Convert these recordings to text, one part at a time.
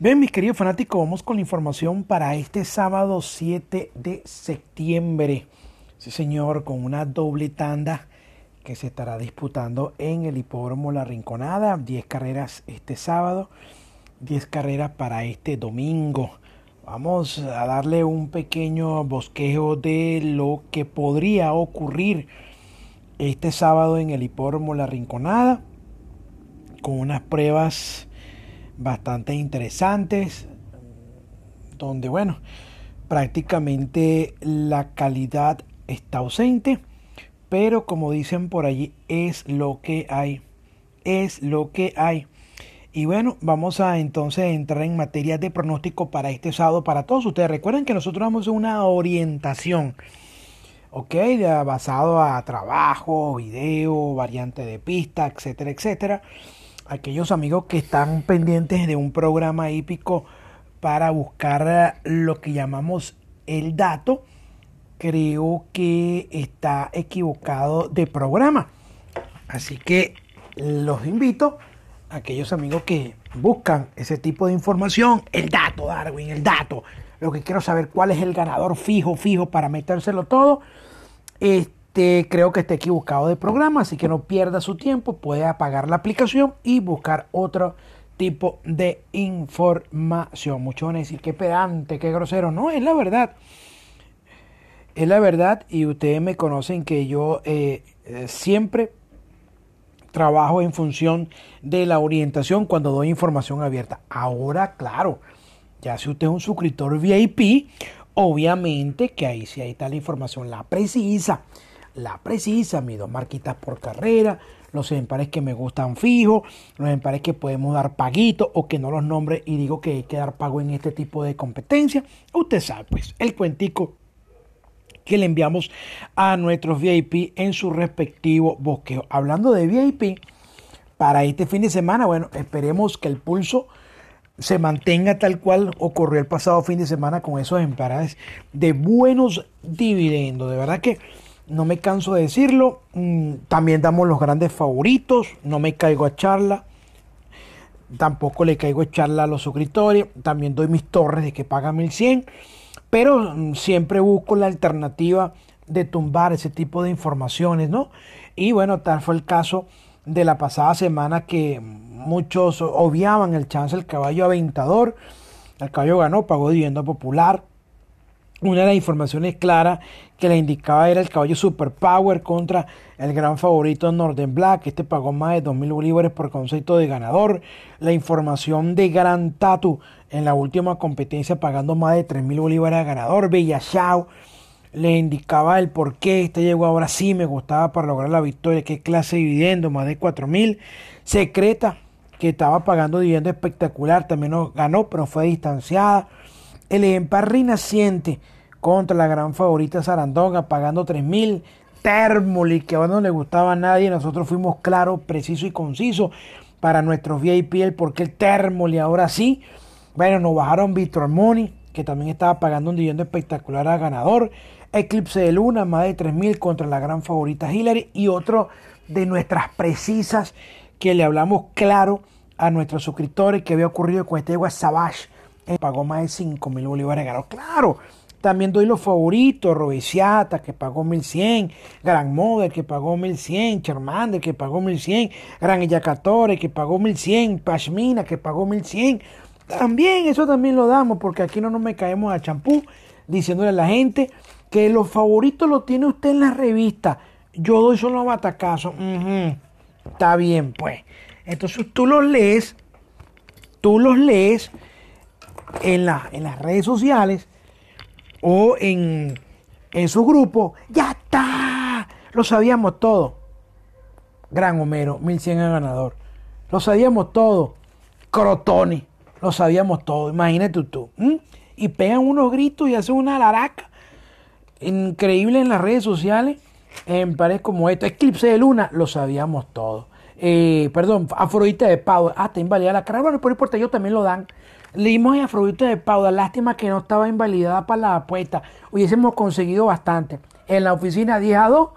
Bien, mis queridos fanáticos, vamos con la información para este sábado 7 de septiembre. Sí, señor, con una doble tanda que se estará disputando en el hipódromo La Rinconada. 10 carreras este sábado, 10 carreras para este domingo. Vamos a darle un pequeño bosquejo de lo que podría ocurrir este sábado en el hipódromo La Rinconada con unas pruebas bastante interesantes, donde, bueno, prácticamente la calidad está ausente, pero como dicen por allí, es lo que hay, es lo que hay. Y bueno, vamos a entonces entrar en materia de pronóstico para este sábado para todos ustedes. Recuerden que nosotros damos una orientación, ok, basado a trabajo, video, variante de pista, etcétera, etcétera aquellos amigos que están pendientes de un programa hípico para buscar lo que llamamos el dato, creo que está equivocado de programa. Así que los invito a aquellos amigos que buscan ese tipo de información, el dato, Darwin, el dato. Lo que quiero saber cuál es el ganador fijo, fijo para metérselo todo. Este, creo que está equivocado de programa, así que no pierda su tiempo, puede apagar la aplicación y buscar otro tipo de información. Muchos van a decir que pedante, qué grosero. No, es la verdad. Es la verdad y ustedes me conocen que yo eh, eh, siempre trabajo en función de la orientación cuando doy información abierta. Ahora, claro, ya si usted es un suscriptor VIP, obviamente que ahí sí ahí está la información, la precisa la precisa, mis dos marquitas por carrera, los empares que me gustan fijos, los empares que podemos dar paguito o que no los nombre y digo que hay que dar pago en este tipo de competencia. Usted sabe, pues, el cuentico que le enviamos a nuestros VIP en su respectivo bosqueo. Hablando de VIP, para este fin de semana, bueno, esperemos que el pulso se mantenga tal cual ocurrió el pasado fin de semana con esos empares de buenos dividendos. De verdad que no me canso de decirlo. Mm, también damos los grandes favoritos. No me caigo a charla. Tampoco le caigo a charla a los suscriptores. También doy mis torres de que paga 1100. Pero mm, siempre busco la alternativa de tumbar ese tipo de informaciones, ¿no? Y bueno, tal fue el caso de la pasada semana que muchos obviaban el chance del caballo aventador. El caballo ganó, pagó dividendo popular. Una de las informaciones claras que le indicaba era el caballo Superpower contra el gran favorito Norden Black. Este pagó más de 2.000 bolívares por concepto de ganador. La información de Gran Tatu en la última competencia pagando más de 3.000 bolívares a ganador. Bella Chao le indicaba el por qué este llegó ahora sí me gustaba para lograr la victoria. Qué clase de dividendo, más de 4.000. Secreta que estaba pagando dividendo espectacular, también ganó, pero fue distanciada el ejemplar naciente contra la gran favorita Sarandonga, pagando 3.000. Thermoli, que ahora no le gustaba a nadie, nosotros fuimos claros, precisos y concisos para nuestros VIP, el porque el Thermoli ahora sí. Bueno, nos bajaron Victor Money, que también estaba pagando un dividendo espectacular a ganador. Eclipse de Luna, más de 3.000 contra la gran favorita Hillary. Y otro de nuestras precisas que le hablamos claro a nuestros suscriptores que había ocurrido con este Savage pagó más de 5 mil bolívares. Claro, también doy los favoritos, Robesiata, que pagó 1100, Gran Model, que pagó 1100, Charmander, que pagó 1100, Gran Eyacatore, que pagó 1100, Pashmina, que pagó 1100. También, eso también lo damos, porque aquí no nos me caemos a champú diciéndole a la gente que los favoritos los tiene usted en la revista. Yo doy solo batacazo. Está bien, pues. Entonces tú los lees, tú los lees en, la, en las redes sociales o en, en su grupo, ya está, lo sabíamos todo. Gran Homero, 1100 a ganador. Lo sabíamos todo. Crotoni, lo sabíamos todo. Imagínate tú. Y pegan unos gritos y hacen una laraca increíble en las redes sociales. En paredes como esto, Eclipse de Luna, lo sabíamos todo. Eh, perdón, Afrodita de Pau, ah, está invalidada la cara, bueno, por importa, ellos también lo dan. Leímos a Afrodita de Pauda, lástima que no estaba invalidada para la apuesta. Hubiésemos conseguido bastante. En la oficina 10 a 2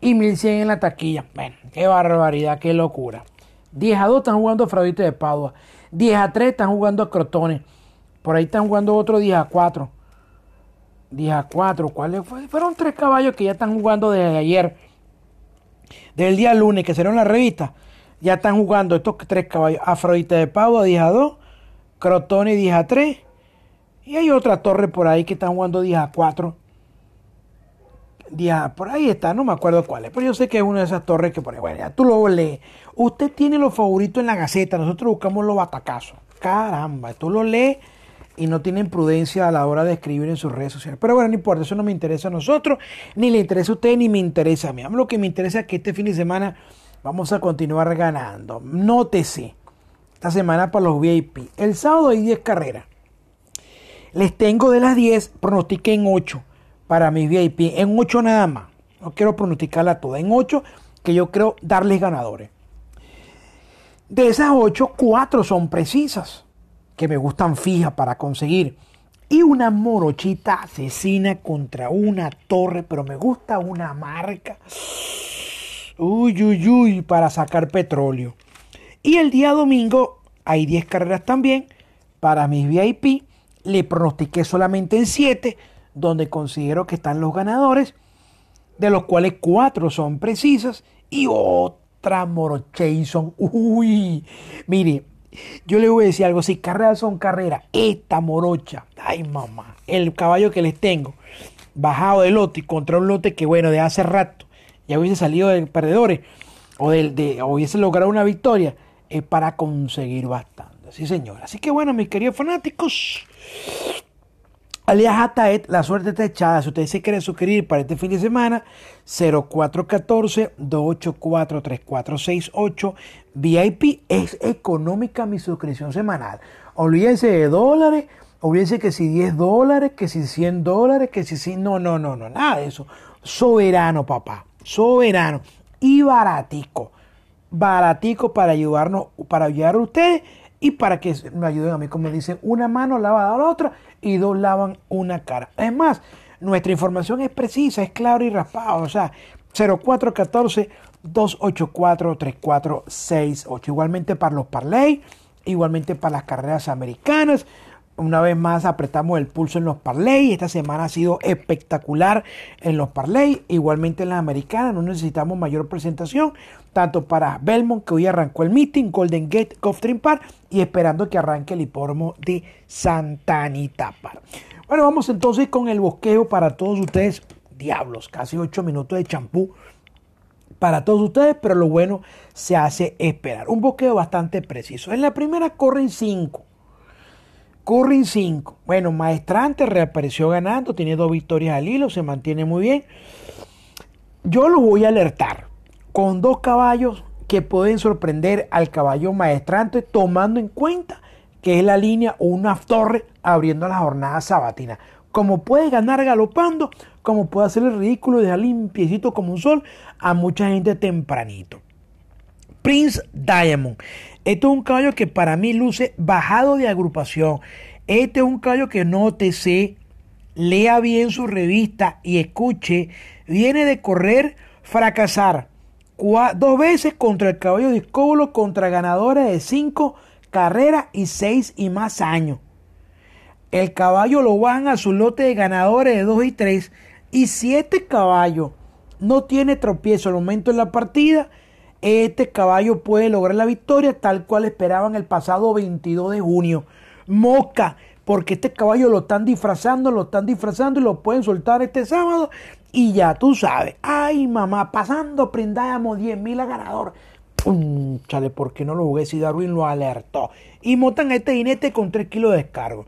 y 1100 en la taquilla. Bueno, qué barbaridad, qué locura. 10 a 2 están jugando Afrodita de Padua. 10 a 3 están jugando a Crotones. Por ahí están jugando otro 10 a 4. 10 a 4. ¿Cuáles fueron tres caballos que ya están jugando desde ayer? Del día lunes, que será en la revista. Ya están jugando estos tres caballos. Afrodita de Pavo 10 a 2. Crotone 10 a 3. Y hay otra torre por ahí que están jugando 10 a 4. por ahí está, no me acuerdo cuál es, pero yo sé que es una de esas torres que por ahí, bueno, ya tú lo lees. Usted tiene los favoritos en la gaceta, nosotros buscamos los batacazos. Caramba, tú lo lees y no tienen prudencia a la hora de escribir en sus redes sociales. Pero bueno, no importa, eso no me interesa a nosotros, ni le interesa a usted, ni me interesa a mí. A mí lo que me interesa es que este fin de semana vamos a continuar ganando. Nótese, esta semana para los VIP. El sábado hay 10 carreras. Les tengo de las 10, pronostiqué en 8 para mis VIP. En 8 nada más. No quiero pronosticarla toda. En 8 que yo creo darles ganadores. De esas 8, 4 son precisas que me gustan fijas para conseguir. Y una morochita asesina contra una torre, pero me gusta una marca. Uy, uy, uy, para sacar petróleo. Y el día domingo hay 10 carreras también para mis VIP. Le pronostiqué solamente en 7, donde considero que están los ganadores, de los cuales 4 son precisas y otra morochation. Uy, mire, yo le voy a decir algo, si carreras son carreras, esta morocha, ay mamá, el caballo que les tengo, bajado del lote contra un lote que bueno, de hace rato ya hubiese salido de perdedores o, de, hubiese logrado una victoria, es para conseguir bastante. Sí, señor. Así que bueno, mis queridos fanáticos, Alias Ataet, la suerte está echada. Si ustedes se quieren suscribir para este fin de semana, 0414-284-3468. VIP es económica mi suscripción semanal. Olvídense de dólares, olvídense que si 10 dólares, que si 100 dólares, que si... si no, no, no, no, nada de eso. Soberano, papá. Soberano. Y baratico. Baratico para ayudarnos, para ayudar a ustedes y para que me ayuden a mí, como dicen, una mano lava a la otra y dos lavan una cara. Es más, nuestra información es precisa, es claro y raspado. O sea, 0414 284 3468. Igualmente para los parlay, igualmente para las carreras americanas. Una vez más apretamos el pulso en los parlay. Esta semana ha sido espectacular en los parlay. Igualmente en las americanas. No necesitamos mayor presentación. Tanto para Belmont, que hoy arrancó el meeting, Golden Gate, Gulfstream Park. Y esperando que arranque el hipódromo de Santa Anita Park. Bueno, vamos entonces con el bosqueo para todos ustedes. Diablos, casi 8 minutos de champú para todos ustedes, pero lo bueno se hace esperar. Un bosqueo bastante preciso. En la primera corren 5. Curry 5. Bueno, Maestrante reapareció ganando, tiene dos victorias al hilo, se mantiene muy bien. Yo lo voy a alertar con dos caballos que pueden sorprender al caballo Maestrante, tomando en cuenta que es la línea o una torre abriendo la jornada sabatina. Como puede ganar galopando, como puede hacer el ridículo y dejar limpiecito como un sol a mucha gente tempranito. Prince Diamond. Esto es un caballo que para mí luce bajado de agrupación. Este es un caballo que nótese, lea bien su revista y escuche. Viene de correr, fracasar dos veces contra el caballo de Escóbulo, contra ganadores de cinco carreras y seis y más años. El caballo lo van a su lote de ganadores de dos y tres. Y si este caballo no tiene tropiezo al momento de la partida, este caballo puede lograr la victoria tal cual esperaban el pasado 22 de junio. Mosca, porque este caballo lo están disfrazando, lo están disfrazando y lo pueden soltar este sábado. Y ya tú sabes, ay mamá, pasando prendamos 10 mil a ganador. Chale, ¿por qué no lo jugué si Darwin lo alertó? Y montan este jinete con 3 kilos de descargo.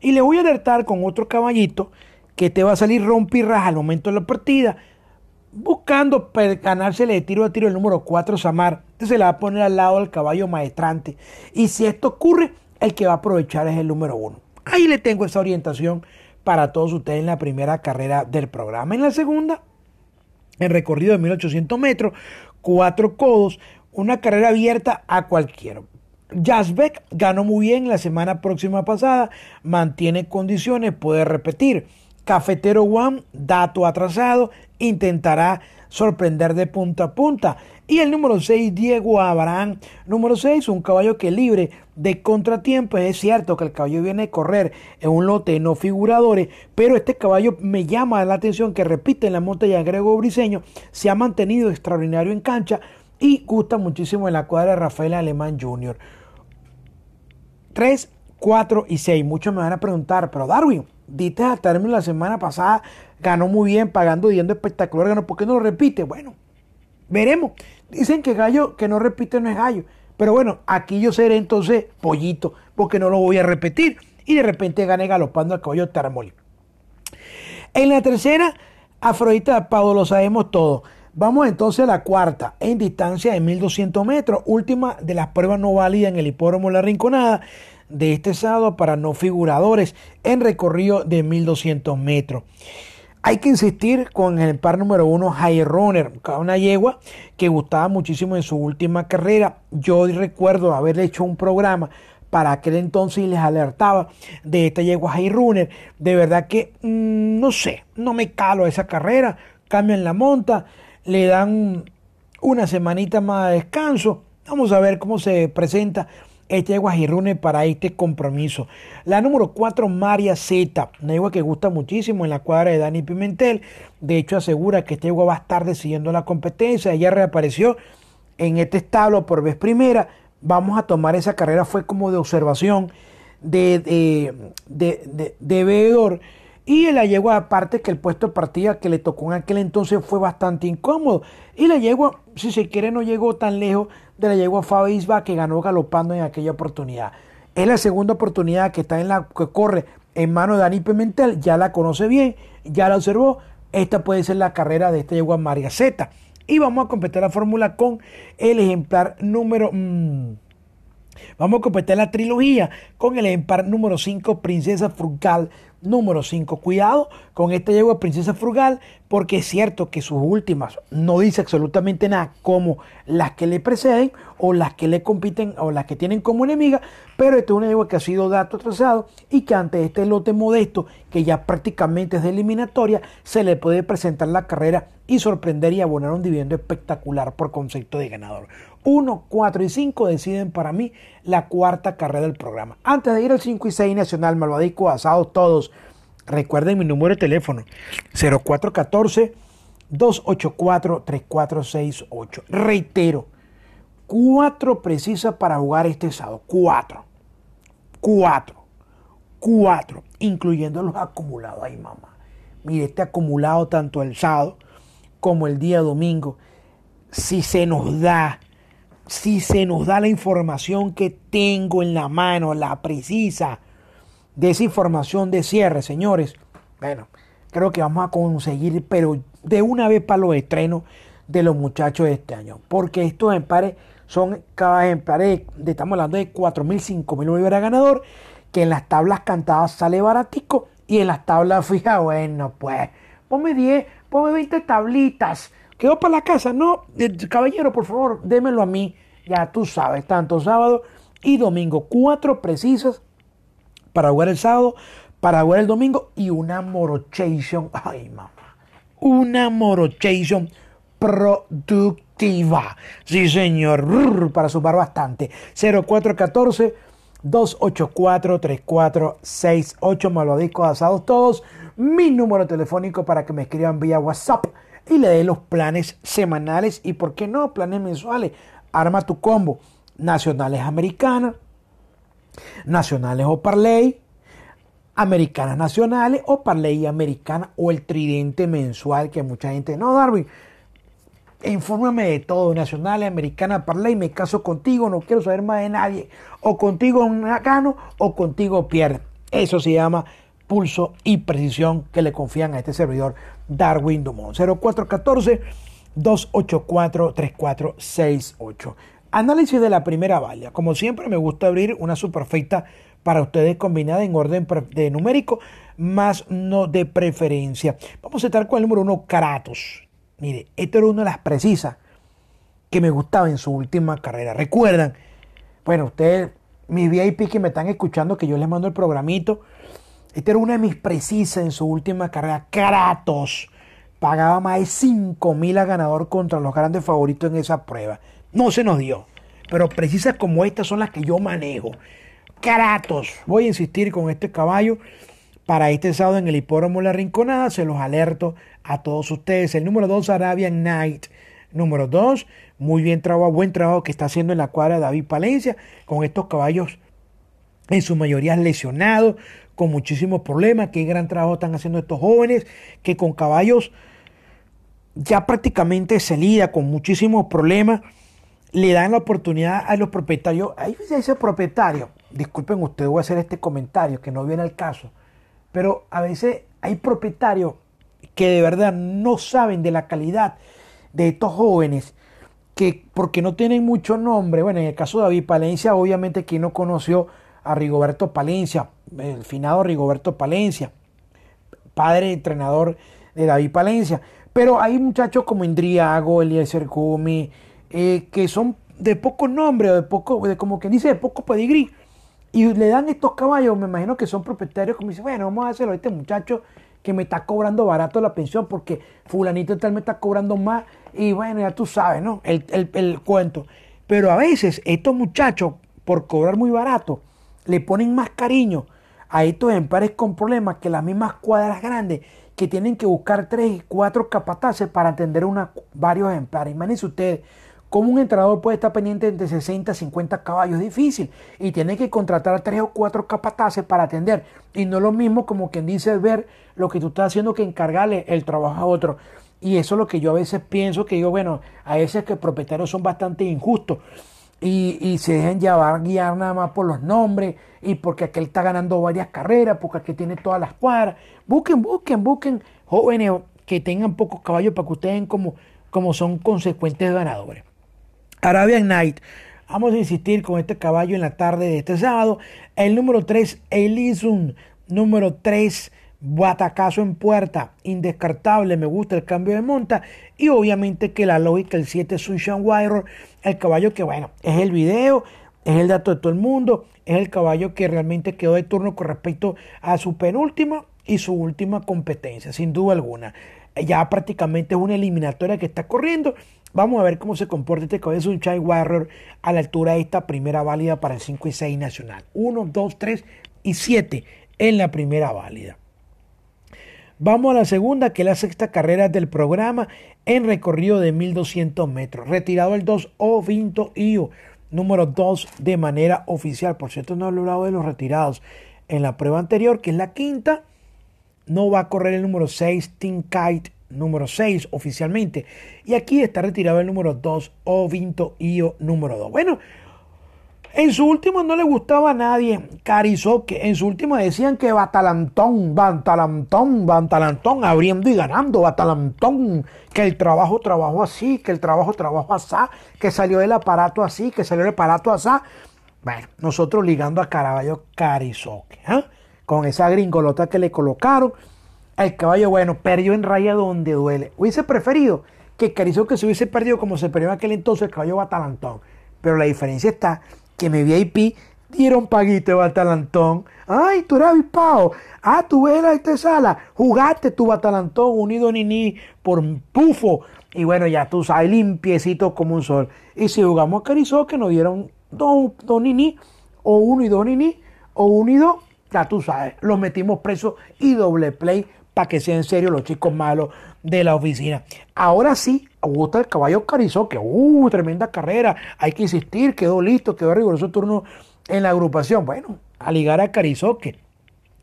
Y le voy a alertar con otro caballito que te va a salir rompirraja al momento de la partida buscando ganársele de tiro a tiro el número 4 Samar. se le va a poner al lado al caballo maestrante. Y si esto ocurre, el que va a aprovechar es el número 1. Ahí le tengo esa orientación para todos ustedes en la primera carrera del programa. En la segunda, en recorrido de 1800 metros, cuatro codos, una carrera abierta a cualquiera. Jasbeck ganó muy bien la semana próxima pasada, mantiene condiciones, puede repetir. Cafetero One, dato atrasado, intentará sorprender de punta a punta. Y el número 6, Diego Abraham. Número 6, un caballo que libre de contratiempos. Es cierto que el caballo viene a correr en un lote no figuradores, pero este caballo me llama la atención que repite en la montaña Grego Briseño. Se ha mantenido extraordinario en cancha y gusta muchísimo en la cuadra de Rafael Alemán Jr. 3, 4 y 6. Muchos me van a preguntar, pero Darwin, diste al término la semana pasada, ganó muy bien, pagando, diendo espectacular, ganó, ¿por qué no lo repite? Bueno, veremos. Dicen que gallo que no repite no es gallo. Pero bueno, aquí yo seré entonces pollito, porque no lo voy a repetir. Y de repente gane galopando al caballo Taramoli. En la tercera, Afrodita Pado, lo sabemos todo. Vamos entonces a la cuarta, en distancia de 1200 metros, última de las pruebas no válidas en el hipódromo La Rinconada de este sábado para no figuradores en recorrido de 1200 metros. Hay que insistir con el par número uno, High Runner, una yegua que gustaba muchísimo en su última carrera. Yo recuerdo haber hecho un programa para aquel entonces y les alertaba de esta yegua High Runner. De verdad que mm, no sé, no me calo esa carrera. Cambian la monta, le dan una semanita más de descanso. Vamos a ver cómo se presenta esta yegua Girune para este compromiso. La número 4, María Z, una yegua que gusta muchísimo en la cuadra de Dani Pimentel. De hecho, asegura que esta yegua va a estar decidiendo la competencia. Ella reapareció en este establo por vez primera. Vamos a tomar esa carrera, fue como de observación, de, de, de, de, veedor. Y la yegua, aparte que el puesto de partida que le tocó en aquel entonces fue bastante incómodo. Y la yegua, si se quiere, no llegó tan lejos de la yegua Fabisba que ganó galopando en aquella oportunidad. Es la segunda oportunidad que está en la que corre en mano de Dani Pimentel, ya la conoce bien, ya la observó. Esta puede ser la carrera de esta yegua María Z. Y vamos a completar la fórmula con el ejemplar número. Mmm, vamos a completar la trilogía con el ejemplar número 5, Princesa Frugal Número 5. Cuidado con esta yegua princesa frugal porque es cierto que sus últimas no dice absolutamente nada como las que le preceden o las que le compiten o las que tienen como enemiga, pero esta es una yegua que ha sido dato trazado y que ante este lote modesto que ya prácticamente es de eliminatoria se le puede presentar la carrera y sorprender y abonar un dividendo espectacular por concepto de ganador. 1, 4 y 5 deciden para mí la cuarta carrera del programa. Antes de ir al 5 y 6 nacional, malvadico, asados todos, recuerden mi número de teléfono 0414 284 3468. Reitero, cuatro precisas para jugar este sábado. Cuatro. Cuatro. Cuatro. Incluyendo los acumulados. Ay, mamá. Mire, este acumulado tanto el sábado como el día domingo. Si se nos da si se nos da la información que tengo en la mano, la precisa, de esa información de cierre, señores, bueno, creo que vamos a conseguir, pero de una vez para los estrenos de los muchachos de este año. Porque estos ejemplares son cada ejemplar, estamos hablando de 4.000, 5.000 bolívares ganador, que en las tablas cantadas sale baratico y en las tablas fijas, bueno, pues, ponme 10, ponme 20 tablitas ¿Quedó para la casa? No, eh, caballero, por favor, démelo a mí. Ya tú sabes, tanto sábado y domingo. Cuatro precisas para jugar el sábado, para jugar el domingo y una morochation. Ay, mamá. Una morochation productiva. Sí, señor. Para sumar bastante. 0414 284 3468 Malvadicos asados todos. Mi número telefónico para que me escriban vía WhatsApp y le dé los planes semanales y, ¿por qué no?, planes mensuales. Arma tu combo. Nacionales americanas, nacionales o parlay, americanas nacionales o parlay americana o el tridente mensual que mucha gente, no, Darwin, infórmame de todo, nacionales, americana, parlay, me caso contigo, no quiero saber más de nadie, o contigo gano o contigo pierde. Eso se llama pulso y precisión que le confían a este servidor Darwin Dumont. 0414-284-3468. Análisis de la primera valla. Como siempre me gusta abrir una superfecta para ustedes combinada en orden de numérico, más no de preferencia. Vamos a estar con el número uno, Kratos. Mire, esto era una de las precisas que me gustaba en su última carrera. Recuerdan, bueno, ustedes, mis VIP que me están escuchando, que yo les mando el programito, esta era una de mis precisas en su última carrera. Kratos. pagaba más de 5 mil a ganador contra los grandes favoritos en esa prueba. No se nos dio. Pero precisas como estas son las que yo manejo. Caratos. Voy a insistir con este caballo para este sábado en el hipódromo La Rinconada. Se los alerto a todos ustedes. El número 2, Arabian Night. Número 2, muy bien trabajo, buen trabajo que está haciendo en la cuadra David Palencia con estos caballos en su mayoría lesionados, con muchísimos problemas. Qué gran trabajo están haciendo estos jóvenes que con caballos ya prácticamente se lida con muchísimos problemas, le dan la oportunidad a los propietarios. Ahí dice propietario, disculpen ustedes, voy a hacer este comentario que no viene al caso, pero a veces hay propietarios que de verdad no saben de la calidad de estos jóvenes que porque no tienen mucho nombre, bueno, en el caso de David Palencia, obviamente quien no conoció a Rigoberto Palencia, el finado Rigoberto Palencia, padre entrenador de David Palencia, pero hay muchachos como Indriago, Eliezer Gumi, eh, que son de poco nombre, o de poco, como que dice, de poco pedigrí, y le dan estos caballos, me imagino que son propietarios, como dicen, bueno, vamos a hacerlo a este muchacho que me está cobrando barato la pensión porque fulanito tal me está cobrando más y bueno, ya tú sabes, ¿no? El, el, cuento. Pero a veces estos muchachos, por cobrar muy barato, le ponen más cariño a estos ejemplares con problemas que las mismas cuadras grandes que tienen que buscar tres y cuatro capataces para atender una, varios ejemplares. Imagínense ustedes cómo un entrenador puede estar pendiente de 60, 50 caballos. Es difícil. Y tiene que contratar a tres o cuatro capataces para atender. Y no lo mismo como quien dice ver lo que tú estás haciendo que encargarle el trabajo a otro. Y eso es lo que yo a veces pienso, que digo, bueno, a veces que propietarios son bastante injustos y, se dejan llevar, guiar nada más por los nombres y porque aquel está ganando varias carreras, porque aquel tiene todas las cuadras. Busquen, busquen, busquen jóvenes que tengan pocos caballos para que ustedes como, como son consecuentes ganadores. Arabian Night. Vamos a insistir con este caballo en la tarde de este sábado. El número 3, Elisun. Número 3, Batacazo en puerta, indescartable, me gusta el cambio de monta y obviamente que la lógica, el 7 Sunshine Wire, el caballo que bueno, es el video, es el dato de todo el mundo, es el caballo que realmente quedó de turno con respecto a su penúltima y su última competencia, sin duda alguna. Ya prácticamente es una eliminatoria que está corriendo. Vamos a ver cómo se comporta este caballo de Sunshine Warrior a la altura de esta primera válida para el 5 y 6 nacional. 1, 2, 3 y 7 en la primera válida. Vamos a la segunda, que es la sexta carrera del programa en recorrido de 1200 metros. Retirado el 2 O Vinto IO, número 2 de manera oficial. Por cierto, no he hablado de los retirados. En la prueba anterior, que es la quinta, no va a correr el número 6, Team Kite, número 6 oficialmente. Y aquí está retirado el número 2, O Vinto IO, número 2. Bueno, en su último no le gustaba a nadie que En su último decían que Batalantón, Batalantón, Batalantón, abriendo y ganando, Batalantón. Que el trabajo trabajó así, que el trabajo trabajó así, que salió del aparato así, que salió del aparato así. Bueno, nosotros ligando a Caraballo Carizoque, ¿eh? Con esa gringolota que le colocaron. El caballo, bueno, perdió en raya donde duele. Hubiese preferido que Carizoque se hubiese perdido como se perdió en aquel entonces el caballo Batalantón. Pero la diferencia está que me VIP dieron paguito de batalantón. Ay, tú eres avispado. Ah, tú ves la sala. Jugaste tu batalantón unido ni ni por pufo. Y bueno, ya tú sabes, limpiecito como un sol. Y si jugamos a Carizó, que nos dieron dos, dos ni o uno y dos ni o uno y dos, ya tú sabes, los metimos presos y doble play para que sean en serio los chicos malos de la oficina. Ahora sí, gusta el caballo Carizó, que uh, tremenda carrera, hay que insistir, quedó listo, quedó riguroso turno en la agrupación. Bueno, a ligar a Carizoque,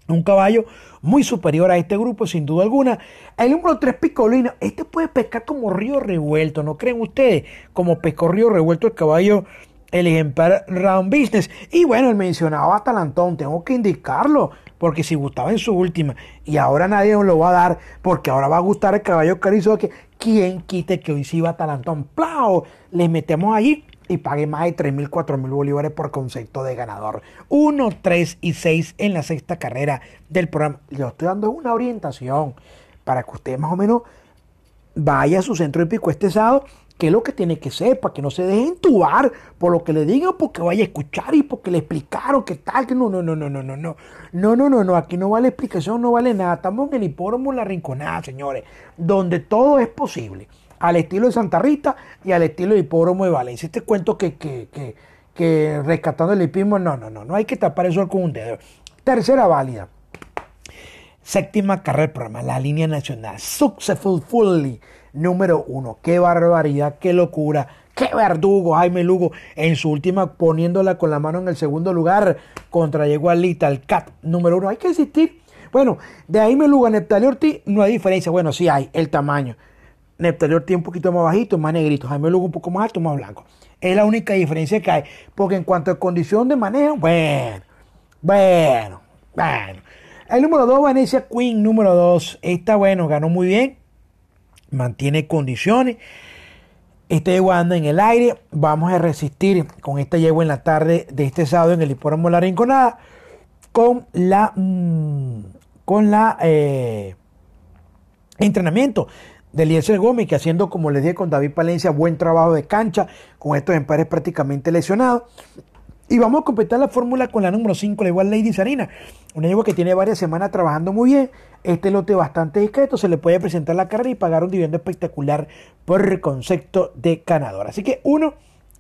un caballo muy superior a este grupo, sin duda alguna. El número 3, Picolino, este puede pescar como río revuelto, ¿no creen ustedes? Como pescó río revuelto el caballo el ejemplar Round Business. Y bueno, el mencionado Atalantón, tengo que indicarlo, porque si gustaba en su última y ahora nadie nos lo va a dar, porque ahora va a gustar el caballo carizo que quien quite que hoy sí va Atalantón. ¡Plau! Le metemos allí y pague más de 3 mil, 4 mil bolívares por concepto de ganador. 1, 3 y 6 en la sexta carrera del programa. Le estoy dando una orientación para que usted más o menos vaya a su centro de pico este sábado qué es lo que tiene que ser, para que no se deje entubar por lo que le digan, porque vaya a escuchar y porque le explicaron qué tal, que no, no, no, no, no, no, no, no, no, no, no, aquí no vale explicación, no vale nada, estamos en el hipódromo La Rinconada, señores, donde todo es posible, al estilo de Santa Rita y al estilo del hipódromo de Valencia. Este cuento que, que, que, que rescatando el hipismo, no, no, no, no hay que tapar eso con un dedo. Tercera válida. Séptima carrera del programa, la línea nacional. Successful Fully, número uno. Qué barbaridad, qué locura, qué verdugo Jaime Lugo en su última poniéndola con la mano en el segundo lugar contra llegó Alita, el CAT número uno. Hay que insistir. Bueno, de Jaime Lugo a Neptalio Ortiz no hay diferencia. Bueno, sí hay, el tamaño. Neptalio Ortiz un poquito más bajito, más negrito. Jaime Lugo un poco más alto, más blanco. Es la única diferencia que hay. Porque en cuanto a condición de manejo, bueno, bueno, bueno. El número 2, Vanessa Queen, número 2. Esta, bueno, ganó muy bien. Mantiene condiciones. Esta yegua anda en el aire. Vamos a resistir con esta yegua en la tarde de este sábado en el hipódromo La Rinconada. Con la. Mmm, con la. Eh, entrenamiento de Eliezer Gómez, que haciendo, como les dije con David Palencia, buen trabajo de cancha, con estos empares prácticamente lesionados. Y vamos a completar la fórmula con la número 5, la igual Lady Sarina. Una yegua que tiene varias semanas trabajando muy bien. Este lote bastante discreto. Se le puede presentar la carrera y pagar un dividendo espectacular por concepto de ganador. Así que 1,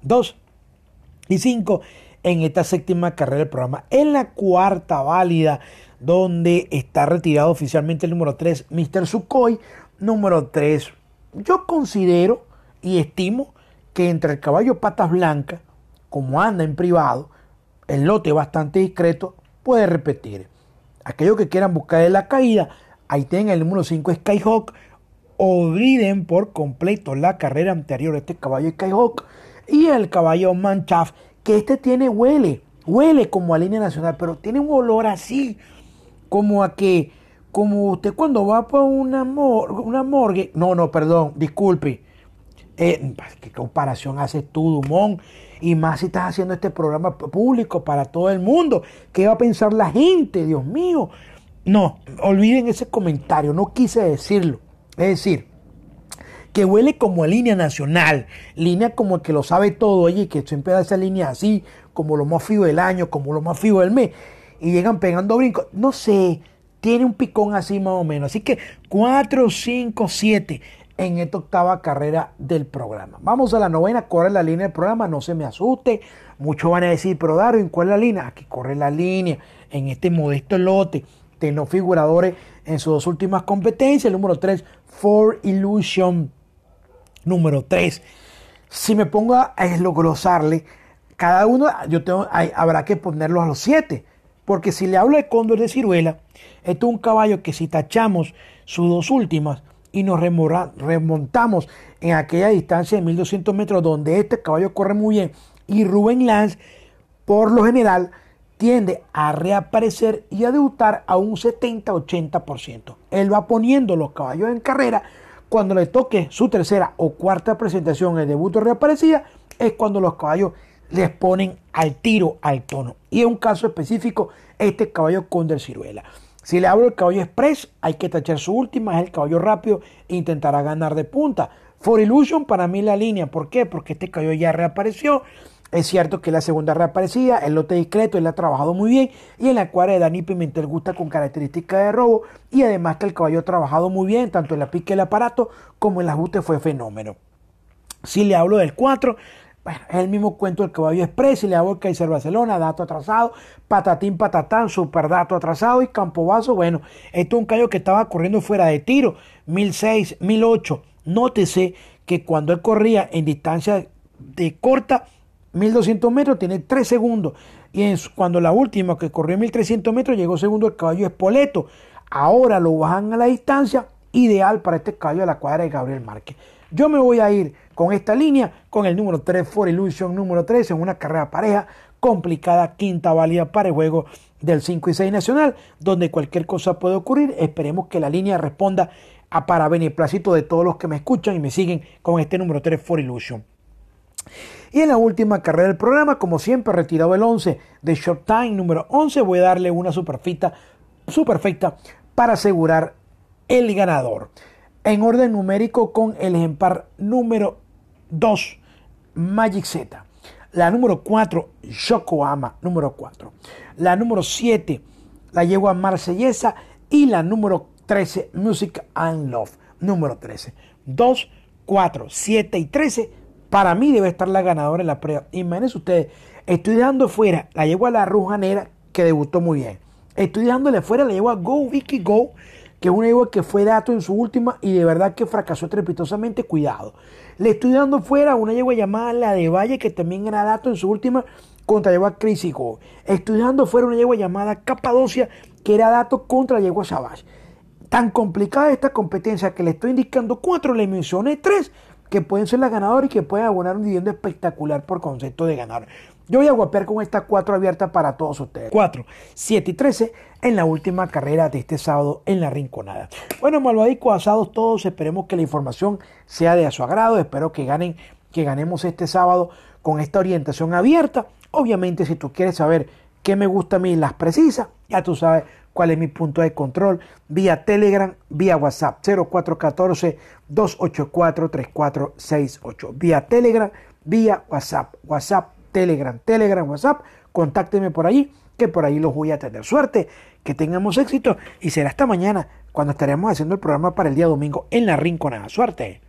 2 y 5 en esta séptima carrera del programa. En la cuarta válida, donde está retirado oficialmente el número 3, Mr. Sukhoi. Número 3. Yo considero y estimo que entre el caballo patas blancas como anda en privado, el lote bastante discreto, puede repetir. Aquellos que quieran buscar de la caída, ahí tienen el número 5 Skyhawk. Olviden por completo la carrera anterior de este caballo Skyhawk y el caballo Manchaft, que este tiene huele, huele como a línea nacional, pero tiene un olor así, como a que, como usted cuando va por una, una morgue, no, no, perdón, disculpe, eh, ¿qué comparación haces tú, Dumont? Y más si estás haciendo este programa público para todo el mundo. ¿Qué va a pensar la gente? Dios mío. No, olviden ese comentario, no quise decirlo. Es decir, que huele como a línea nacional, línea como que lo sabe todo, oye, que siempre da esa línea así, como lo más frío del año, como lo más frío del mes, y llegan pegando brincos. No sé, tiene un picón así más o menos. Así que 4, 5, 7 en esta octava carrera del programa. Vamos a la novena, corre la línea del programa, no se me asuste. Muchos van a decir, pero Darwin, ¿cuál es la línea? Aquí corre la línea en este modesto lote de no figuradores en sus dos últimas competencias. El número 3, For Illusion. Número 3. Si me pongo a desglosarle, cada uno yo tengo, habrá que ponerlos a los 7. Porque si le hablo de Cóndor de Ciruela, esto es un caballo que si tachamos sus dos últimas, y nos remontamos en aquella distancia de 1200 metros donde este caballo corre muy bien y Rubén Lance por lo general tiende a reaparecer y a debutar a un 70-80%. Él va poniendo los caballos en carrera cuando le toque su tercera o cuarta presentación, el debut reaparecida, es cuando los caballos les ponen al tiro, al tono. Y en un caso específico, este caballo con del ciruela. Si le hablo el caballo express, hay que tachar su última, es el caballo rápido e intentará ganar de punta. For Illusion para mí la línea, ¿por qué? Porque este caballo ya reapareció. Es cierto que la segunda reaparecida, el lote discreto, él ha trabajado muy bien y en la cuadra de Dani Pimentel gusta con características de robo y además que el caballo ha trabajado muy bien, tanto en la pique del aparato como en el ajuste fue fenómeno. Si le hablo del 4, bueno, es el mismo cuento del caballo express y le hago el Kaiser Barcelona, dato atrasado, patatín patatán, super dato atrasado y Campobazo, bueno, esto es un caballo que estaba corriendo fuera de tiro, 1006, 1008. Nótese que cuando él corría en distancia de corta, 1200 metros, tiene 3 segundos. Y cuando la última que corrió 1300 metros, llegó segundo el caballo Espoleto. Ahora lo bajan a la distancia, ideal para este caballo de la cuadra de Gabriel Márquez. Yo me voy a ir con esta línea, con el número 3 For Illusion número 3 en una carrera pareja complicada, quinta válida para el juego del 5 y 6 nacional, donde cualquier cosa puede ocurrir. Esperemos que la línea responda a para beneplácito de todos los que me escuchan y me siguen con este número 3 For Illusion. Y en la última carrera del programa, como siempre, retirado el 11 de Short Time número 11, voy a darle una superfita, superfecta para asegurar el ganador en orden numérico con el ejemplar número 2, Magic Z. La número 4, Yokohama, número 4. La número 7, la yegua marsellesa. Y la número 13, Music and Love, número 13. 2, 4, 7 y 13. Para mí debe estar la ganadora en la prueba. Imagínense ustedes, estoy dejando fuera la yegua La Rujanera, que debutó muy bien. Estoy dejándole fuera la yegua Go Vicky Go, que es una yegua que fue dato en su última y de verdad que fracasó estrepitosamente. Cuidado. Le estoy dando fuera una yegua llamada La de Valle, que también era dato en su última contra yegua Go. Estoy dando fuera una yegua llamada Capadocia, que era dato contra yegua Savage. Tan complicada esta competencia que le estoy indicando cuatro, le mencioné tres que pueden ser las ganadoras y que pueden abonar un dividendo espectacular por concepto de ganar. Yo voy a guapear con estas cuatro abiertas para todos ustedes. 4, 7 y 13 en la última carrera de este sábado en la Rinconada. Bueno, malvadicos asados todos, esperemos que la información sea de su agrado, espero que ganen, que ganemos este sábado con esta orientación abierta. Obviamente, si tú quieres saber qué me gusta a mí, las precisas, ya tú sabes cuál es mi punto de control, vía Telegram, vía WhatsApp, 0414-284-3468, vía Telegram, vía WhatsApp, WhatsApp Telegram, Telegram, WhatsApp, contácteme por ahí, que por ahí los voy a tener. Suerte, que tengamos éxito y será hasta mañana cuando estaremos haciendo el programa para el día domingo en la Rinconada. Suerte.